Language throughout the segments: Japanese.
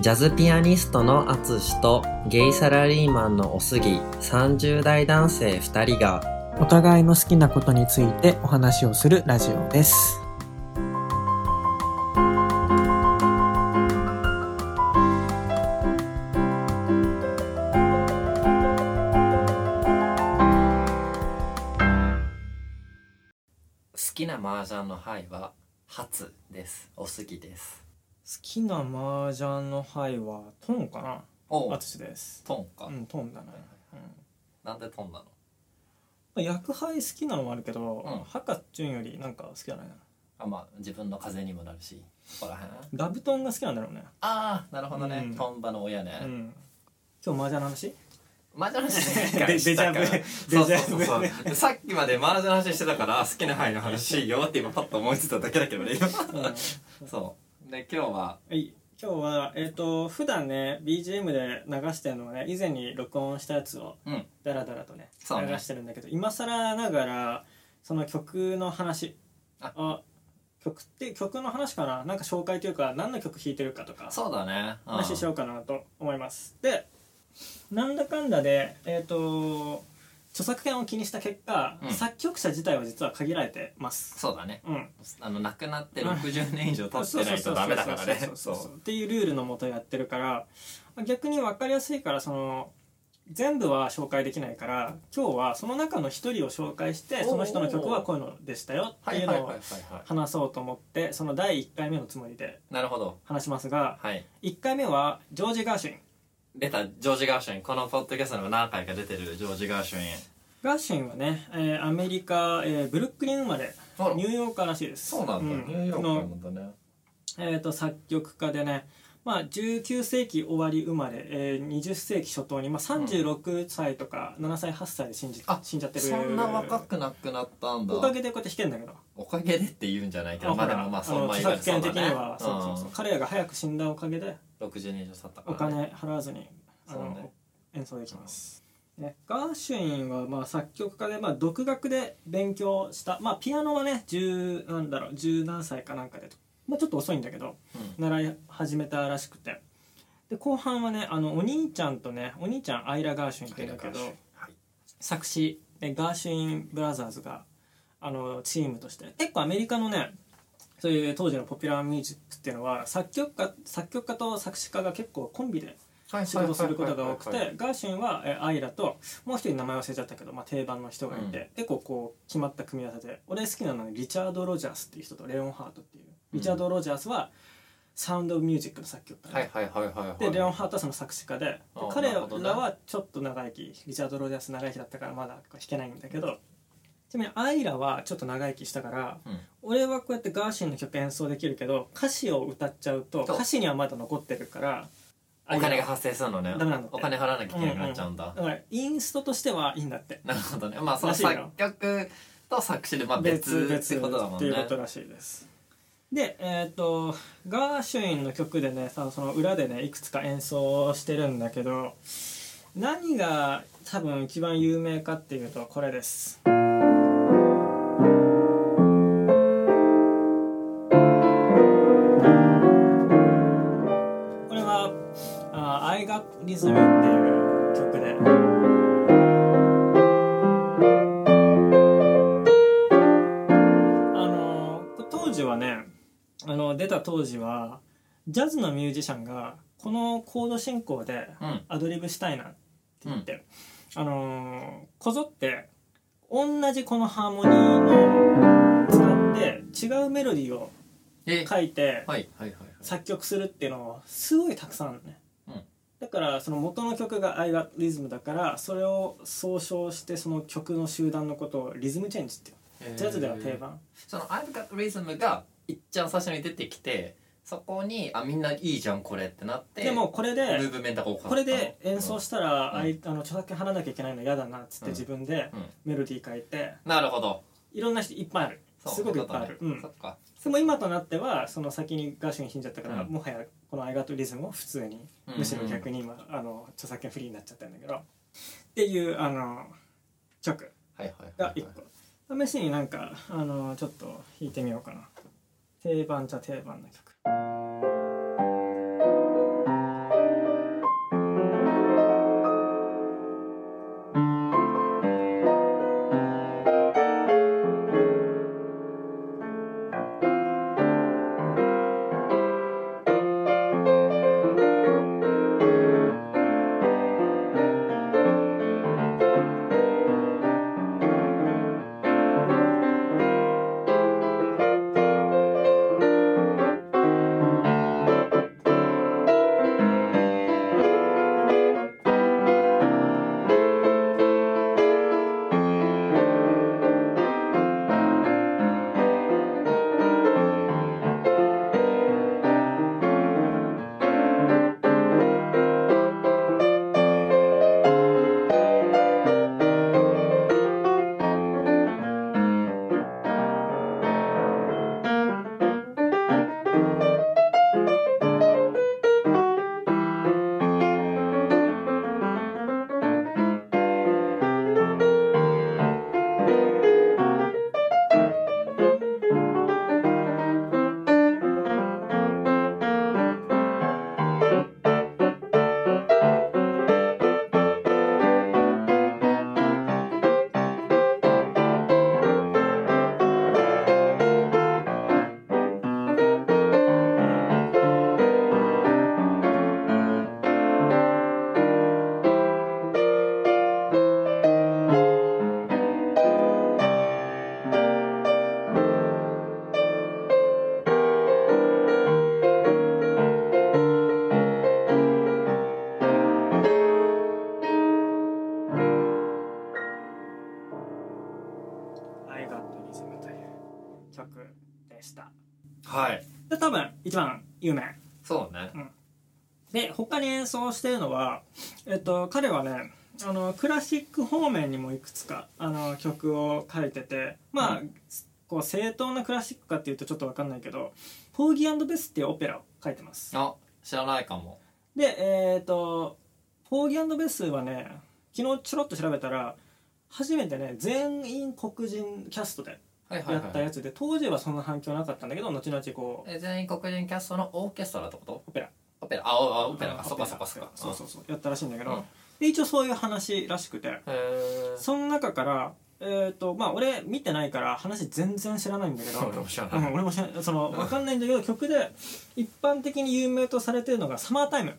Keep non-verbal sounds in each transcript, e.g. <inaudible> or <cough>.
ジャズピアニストのアツシとゲイサラリーマンのおすぎ30代男性2人がお互いの好きなことについてお話をするラジオです。好きな麻雀の牌は初ですおすぎです好きな麻雀の牌はトンかな？おあつしです。トンか、うん、トンだね。なんでトンなの？うん、薬牌好きなのもあるけど、うん。ハカチュンよりなんか好きじゃないな。あまあ自分の風にもなるしここら辺。ダブトンが好きなんだろうね。ああなるほどね、うん。トンバの親ね、うん。今日麻雀の話？麻雀の話デデジャブ。そうそうそうデジャさっきまで麻雀の話してたから好きな牌の話しようって今パッと思いついただけだけどねそうで今日は？はい、今日は、えっ、と、普段ね、BGM で流してるのはね、以前に録音したやつをうん。ダラダラとね、そうね。流してるんだけど、今更ながら、その曲の話、あ曲って、曲の話かな？なんか紹介というか、何の曲弾いてるかとか、そうだね、うん。話しようかなと思います。で、なんだかんだで、えっ、と、著作権を気にした結果、うん。作曲者自体は実は限られてます。そうだね。うん。あの亡くなって60年以上経ってないとダメだからね。そうそうそうそうそうっていうルールのもとやってるから逆に分かりやすいからその全部は紹介できないから今日はその中の一人を紹介してその人の曲はこういうのでしたよっていうのをはいはいはいはいはい。話そうと思ってその第1回目のつもりでなるほど。話しますがはい。1回目はジョージ・ガーシュイン出たジョージ・ガーシュイン。このポッドキャストにも何回か出てるジョージ・ガーシュイン。ガーシュインはね、えーアメリカ、えーブルックリン生まれ。ニューヨーカーらしいです。そうなんだ、うん。ニューヨークのなんだね。えー、と作曲家でね、まあ、19世紀終わり生まれ、えー、20世紀初頭に、まあ、36歳とか7歳8歳で死んじ,、あ死んじゃってる。そんな若くなくなったんだ。おかげでこうやって弾けんだけど。おかげでって言うんじゃないけど。まあでもまああそうまあの著作権的には。そうそうそう。そう彼らが早く死んだおかげで。うん60年以上経ったかおら、ね、金払わずにあの、ね演奏できます、ね、ガーシュインはまあ作曲家で、まあ、独学で勉強した、まあ、ピアノはね10なんだろう10何歳かなんかで、まあ、ちょっと遅いんだけどうん。習い始めたらしくて。で後半はねあのお兄ちゃんとねお兄ちゃんアイラ・ガーシュインっていうんだけどはい。作詞でガーシュインブラザーズがあのチームとして。結構アメリカのねそういう当時のポピュラーミュージックっていうのは作曲家作曲家と作詞家が結構コンビではい仕事することが多くてガーシュインはえアイラともう一人名前忘れちゃったけど、まあ、定番の人がいて、うん。結構こう決まった組み合わせで俺好きなのはリチャード・ロジャースっていう人とレオン・ハートっていう。リチャード・ロジャースはサウンド・ミュージックの作曲家で,、レオン・ハートはその作詞家で彼らはちょっと長生きリチャード・ロジャース長生きだったからまだ弾けないんだけどちなみにアイラはちょっと長生きしたからうん。俺はこうやってガーシーの曲演奏できるけど歌詞を歌っちゃうとそう。歌詞にはまだ残ってるからお金が発生するのね。ダメなんだって。お金払わなきゃいけなくなっちゃうんだ、だからインストとしてはいいんだって。なるほどね。まあそのらしいよ。作曲と作詞でまあ別ってことだもんっていうねことらしいです。でえっ、とガーシュインの曲でねさその裏でねいくつか演奏してるんだけど何が多分一番有名かっていうとこれです I Got Rhythm」っていう曲であの当時はねあの出た当時はジャズのミュージシャンがこのコード進行でうん。アドリブしたいなって言って、あのこぞって同じこのハーモニーの使って違うメロディーをえ。書いて作曲するっていうのはすごいたくさんあるね、うんだからその元の曲が「I Got Rhythm」だからそれを総称してその曲の集団のことをリズムチェンジっていう。ジャズでは定番。その「I've got rhythm」がいっちゃん最初に出てきてそこにあみんないいじゃんこれってなってでもこれムでーブメントがこれで演奏したら、うん。あいあの著作権払わなきゃいけないの嫌だなっつってうん。自分でうん。メロディー書いて。なるほど。いろんな人いっぱいある。すごくいっぱいある、そうん。そっか。でも今となってはその先にガーシュウィン死んじゃったから、うん。もはやこの「アイガトリズム」を普通に、うんむしろ逆に今あの著作権フリーになっちゃったんだけどっていうあの曲はいはいはいが1個。試しになんかあのちょっと弾いてみようかな。定番じゃ定番の曲「有名そうね。で他に演奏してるのは、えっと、彼はねあのクラシック方面にもいくつかあの曲を書いててまあ、うこう正当なクラシックかっていうとちょっと分かんないけど「ポーギーベス」っていうオペラを書いてます。あ知らないかも。でえっ、と「ポーギーベス」はね昨日ちょろっと調べたら初めてね全員黒人キャストではいはいやったはいやつで当時はそんな反響なかったんだけど後々こうえ全員黒人キャストのオーケストラってこと？オペラ。オペラ。ああオペラ。かうんそっかそっかそっか。そうそうそう。やったらしいんだけど、うん。で一応そういう話らしくて。へえその中からえっ、とまあ俺見てないから話全然知らないんだけど <laughs> 俺も知らない。うん、俺も知らない。その分かんないんだけど曲で一般的に有名とされてるのが「サマータイム」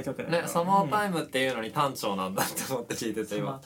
ータイムちょっと暗い曲ねサマータム、イムっていうのに単調なんだって思って聞いてて今。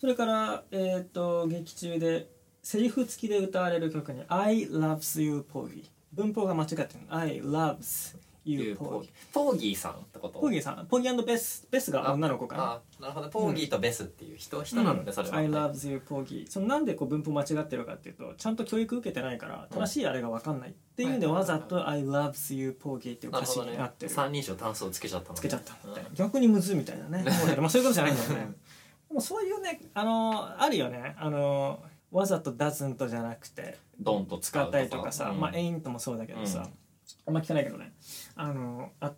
それからえっ、と劇中でセリフ付きで歌われる曲に「I loves you Poggy」文法が間違ってる「I loves you ポーギー。ポーギー。さんってこと？ポーギーさん。ポーギーベスベスが女の子かな？あなるほどポーギーとベスっていう人、人なのでそれは、I loves you ポーギーそのなんでこう文法間違ってるかっていうとちゃんと教育受けてないから正しいあれが分かんないっていうんではいわざと I loves you ポーギーっていう歌詞になってる。三人称単数をつけちゃったの、ね、つけちゃったみたいな。うん。逆にむずいみたいなね。<laughs> まあそういうことじゃないんだよね。でもそういうねあのあるよね。あのわざと doesn't じゃなくてドンと使ったりとかさ、うん。まあ ain't もそうだけどさ、うんあんま汚いけどね。あのあ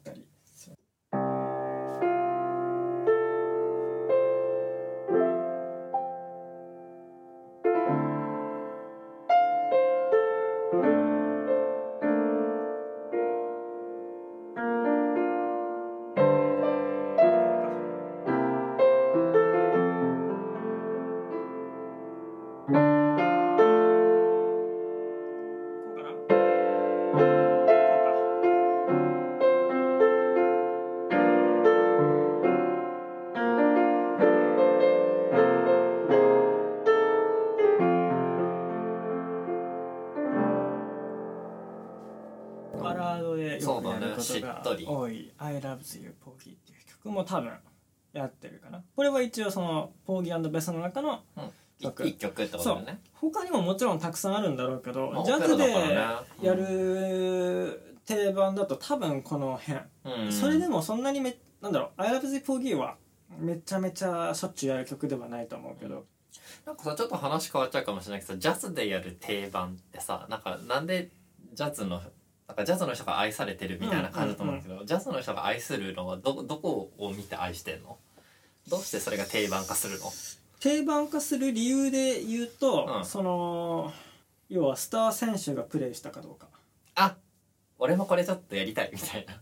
バラードでよくやることが多い「I Love You Porgy」っていう曲も多分やってるかな。これは一応そのポーギーベスの中のうん。曲。一曲ってことだよね。他にももちろんたくさんあるんだろうけどまあジャズでやる定番だと多分この辺、うん。それでもそんなにめなんだろう「I Love You Porgy」はめちゃめちゃしょっちゅうやる曲ではないと思うけど、なんかさちょっと話変わっちゃうかもしれないけどジャズでやる定番ってさなんかなんでジャズのなんかジャズの人が愛されてるみたいな感じだと思うんだけど、ジャズの人が愛するのはどどこを見て愛してんの？どうしてそれが定番化するの？定番化する理由で言うと、うん。その要はスター選手がプレーしたかどうか。あ俺もこれちょっとやりたいみたいな。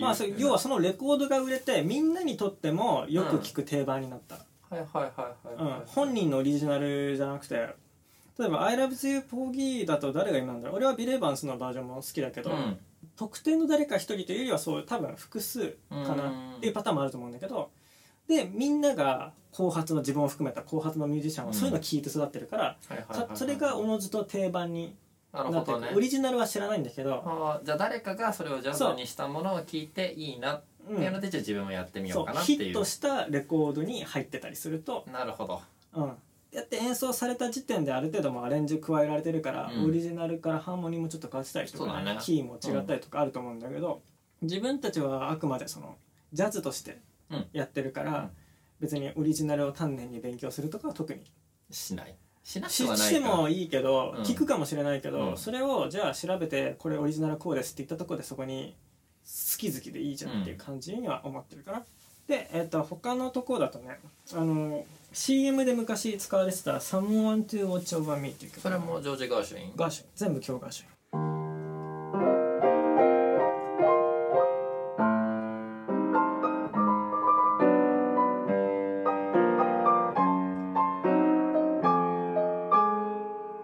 まあ要はそのレコードが売れてみんなにとってもよく聞く定番になった、はいはいはいはいはい、うん。本人のオリジナルじゃなくて例えば「I love you ポーギー」だと誰が今なんだろう。俺はビレーバンスのバージョンも好きだけど、うん。特定の誰か一人というよりはそう多分複数かな。っていうパターンもあると思うんだけどでみんなが後発の自分を含めた後発のミュージシャンはそういうのを聞いて育ってるから、それがおのずと定番になってる、ほどね。オリジナルは知らないんだけど、じゃあ誰かがそれをジャズにしたものを聞いていいなってうんいうのでじゃあ自分もやってみようかなっていうヒットしたレコードに入ってたりすると、なるほど。うん、やって演奏された時点である程度もうアレンジ加えられてるから、うん。オリジナルからハーモニーもちょっと変わってたりとか、ね。キーも違ったりとかあると思うんだけど、自分たちはあくまでそのジャズとしてうん。やってるから、うん。別にオリジナルを丹念に勉強するとかは特にしない。しなくしはないか。してもいいけど、うん。聞くかもしれないけど、うん。それをじゃあ調べてこれオリジナルこうですって言ったところでそこに好き好きでいいじゃんっていう感じには思ってるかな。で、えっと他のところだとねあの CM で昔使われてた「Someone to Watch Over Me」っていう曲。それもジョージ・ガーシュウィン？ガーシュン。全部今日ガーシュン。<laughs>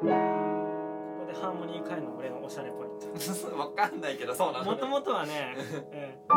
ここでハーモニー変えるの俺のおしゃれポイント。<laughs> わかんないけどそうなのもともとはね、え <laughs> え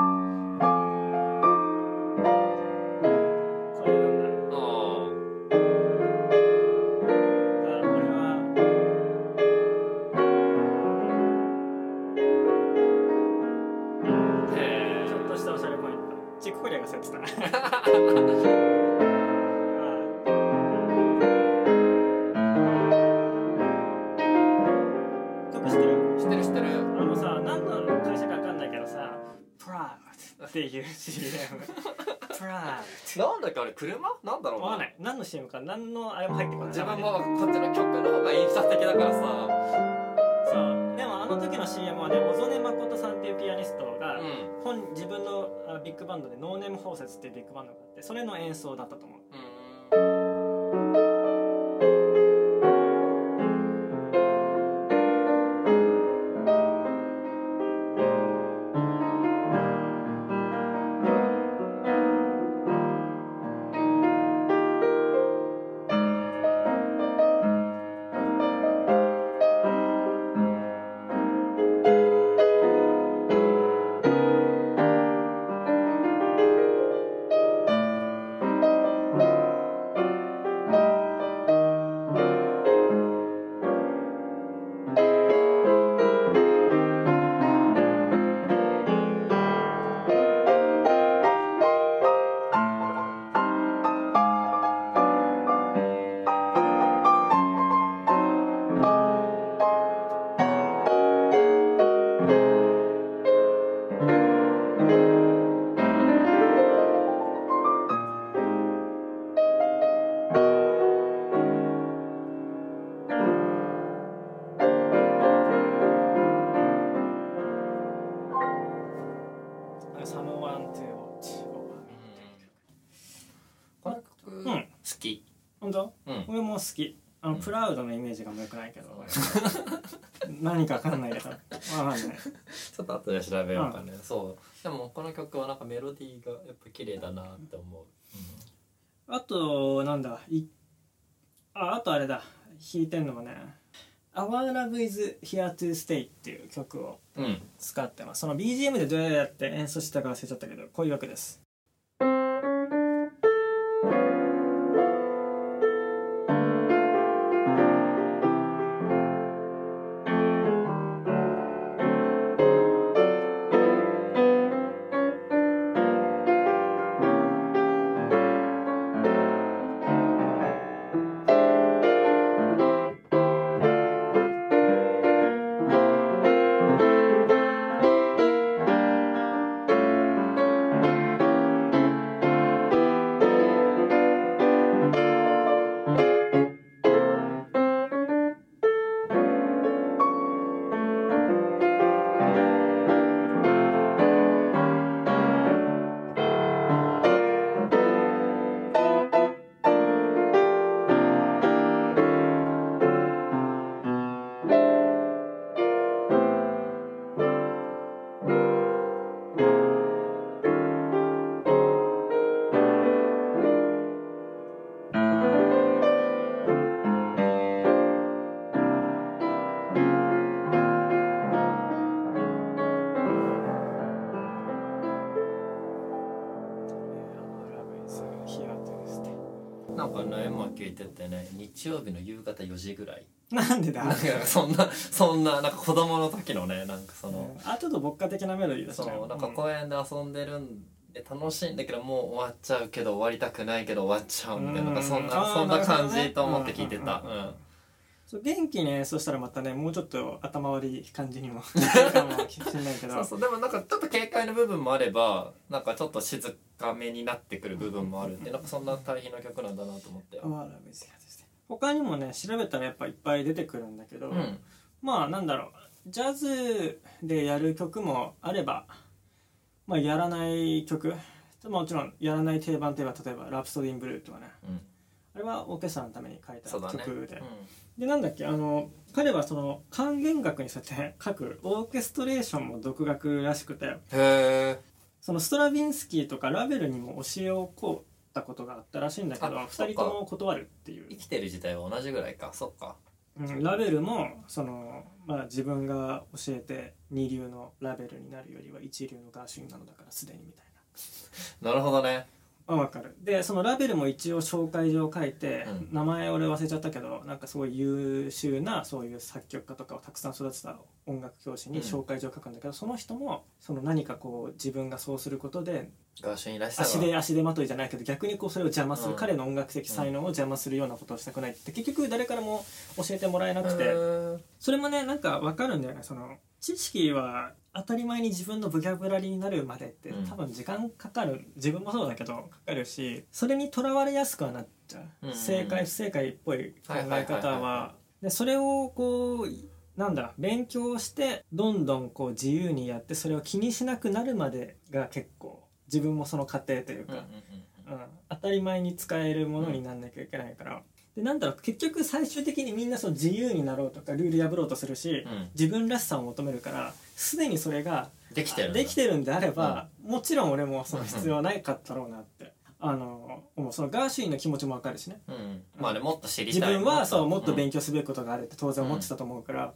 ろう。わかんない。何の CM か何のあれも入ってこない。自分もこっちの曲の方が印象的だからさそう。でもあの時の CM はね小曽根誠さんっていうピアニストが、うん。本自分のあビッグバンドでノーネーム包摂っていうビッグバンドがあってそれの演奏だったと思う。うん「Someone to Watch Over Me この曲。うん。好き」本当？うん俺も好き。あの、うん。プラウドのイメージがもよくないけど。<laughs> 何か分かんないけど。分かんない。ちょっと後で調べようかね、そう。でもこの曲はなんかメロディーがやっぱ綺麗だなって思う、あとなんだ？いああとあれだ。弾いてんのはね「Our Love is Here to Stay」っていう曲を使ってます。その BGM でどうやって演奏してたか忘れちゃったけどこういうわけですっててね日曜日の夕方4時ぐらい。なんでだ？なんかそんなそんななんか子供の時のねなんかその、うん。あちょっと牧歌的なメロディーだしね。そうなんか公園で遊んでるんで楽しいんだけどもう終わっちゃうけど終わりたくないけど終わっちゃうみたいなうんなんかそんあなーそんな感じと思って聞いてた。うん。うんそう元気に演奏したらまたねもうちょっと頭悪い感じにも。<laughs> なるかもしれないけど。そうそうでもなんかちょっと軽快な部分もあればなんかちょっと静かめになってくる部分もあるってなんかそんな対比の曲なんだなと思って。他にもね調べたらやっぱいっぱい出てくるんだけど、うん。まあなんだろう。ジャズでやる曲もあればまあやらない曲。もちろんやらない定番といえば例えば「ラプソディン・ブルー」とかね。うん。あれはオーケストラのために書いた曲で、うんでなんだっけあの彼はその管弦楽にそうやって書くオーケストレーションも独学らしくてへえそのストラヴィンスキーとかラベルにも教えを請ったことがあったらしいんだけどあ2人とも断るっていう。生きてる時代は同じぐらいか。そっか。うん、ラベルもその、まあ、自分が教えて二流のラベルになるよりは一流のガーシュウィンなのだからすでにみたいな。<laughs> るほどね。なあ分かる。でそのラベルも一応紹介状書いて、うん。名前俺忘れちゃったけどなんかすごい優秀なそういう作曲家とかをたくさん育てた音楽教師に紹介状書くんだけど、その人もその何かこう自分がそうすることでガーシュウィンらしさが足で足手まといじゃないけど逆にこうそれを邪魔する、うん。彼の音楽的才能を邪魔するようなことをしたくないって結局誰からも教えてもらえなくて。それもねなんかわかるんだよね。その知識は当たり前に自分のボキャブラリーになるまでってうん。多分時間かかる。自分もそうだけどかかるしそれにとらわれやすくはなっちゃう、うん正解不正解っぽい考え方は。でそれをこうなんだ勉強してどんどんこう自由にやってそれを気にしなくなるまでが結構自分もその過程というか、うん、当たり前に使えるものになんなきゃいけないから、でなんだろう結局最終的にみんなその自由になろうとかルール破ろうとするし、うん。うん自分らしさを求めるからすでにそれができてるできてるんであれば、もちろん俺もその必要ないかったろうなって、あの思う。そのガーシュウィンの気持ちもわかるしね。うん。まあねもっと知り自たい。分はそうもっと勉強強すべきことがあるって当然思ってたと思うから、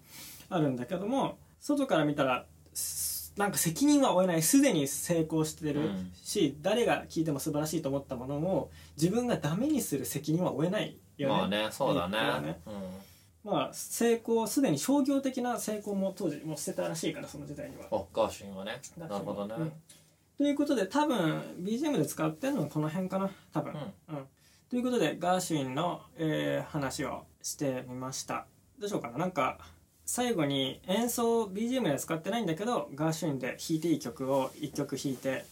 あるんだけども外から見たらすなんか責任は負えないすでに成功してるうん。し、誰が聞いても素晴らしいと思ったものを自分がダメにする責任は負えないよね。まあねそうだね。そうだね。まあ成功すでに商業的な成功も当時もうしてたらしいからその時代には。うんおガーシュウィンはね。なるほどね。うん。ということで多分 BGM で使ってるのはこの辺かな。多分。うん。うん。ということでガーシュウィンの、えー話をしてみました。どうしようかな。なんか最後に演奏 BGM では使ってないんだけどガーシュウィンで弾いていい曲を1曲弾いて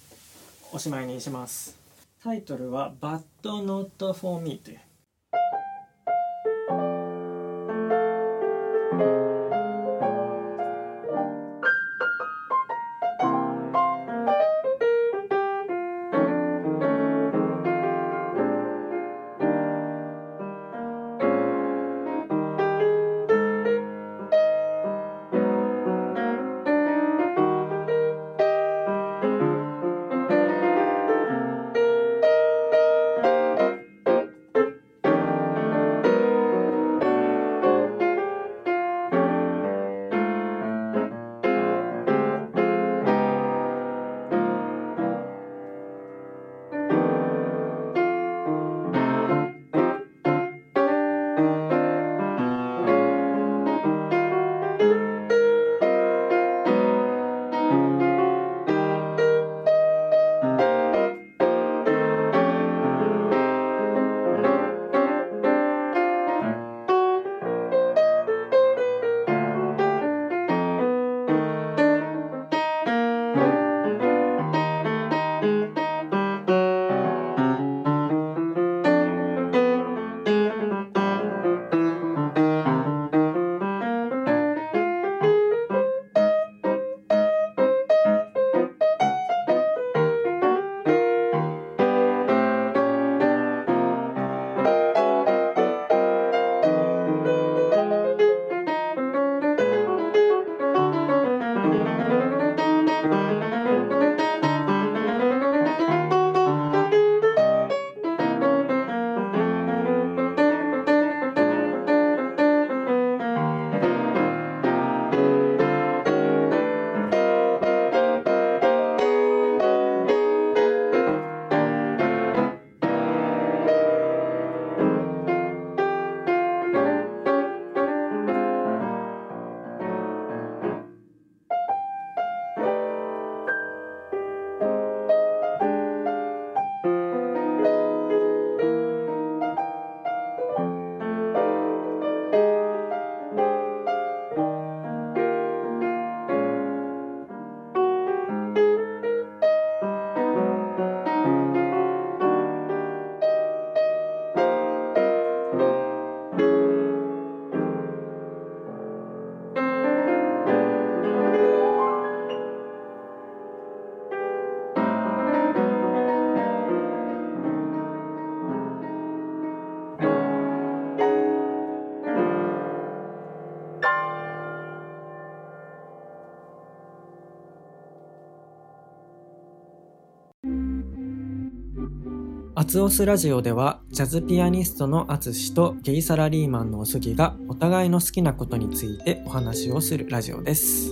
おしまいにします。タイトルは「But Not For Me」というツオスラジオではジャズピアニストのアツシとゲイサラリーマンのおすぎがお互いの好きなことについてお話をするラジオです。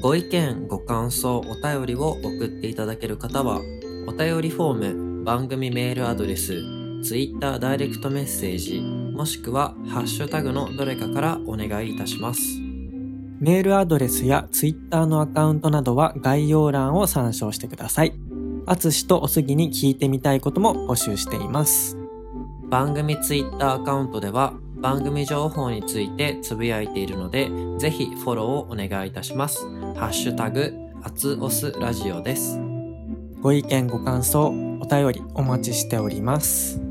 ご意見ご感想お便りを送っていただける方はお便りフォーム番組メールアドレス Twitter ダイレクトメッセージもしくはハッシュタグのどれかからお願いいたします。メールアドレスやツイッターのアカウントなどは概要欄を参照してくださいあつしとおすぎに聞いてみたいことも募集しています。番組ツイッターアカウントでは番組情報についてつぶやいているのでぜひフォローをお願いいたします。ハッシュタグアツオスラジオです。ご意見ご感想お便りお待ちしております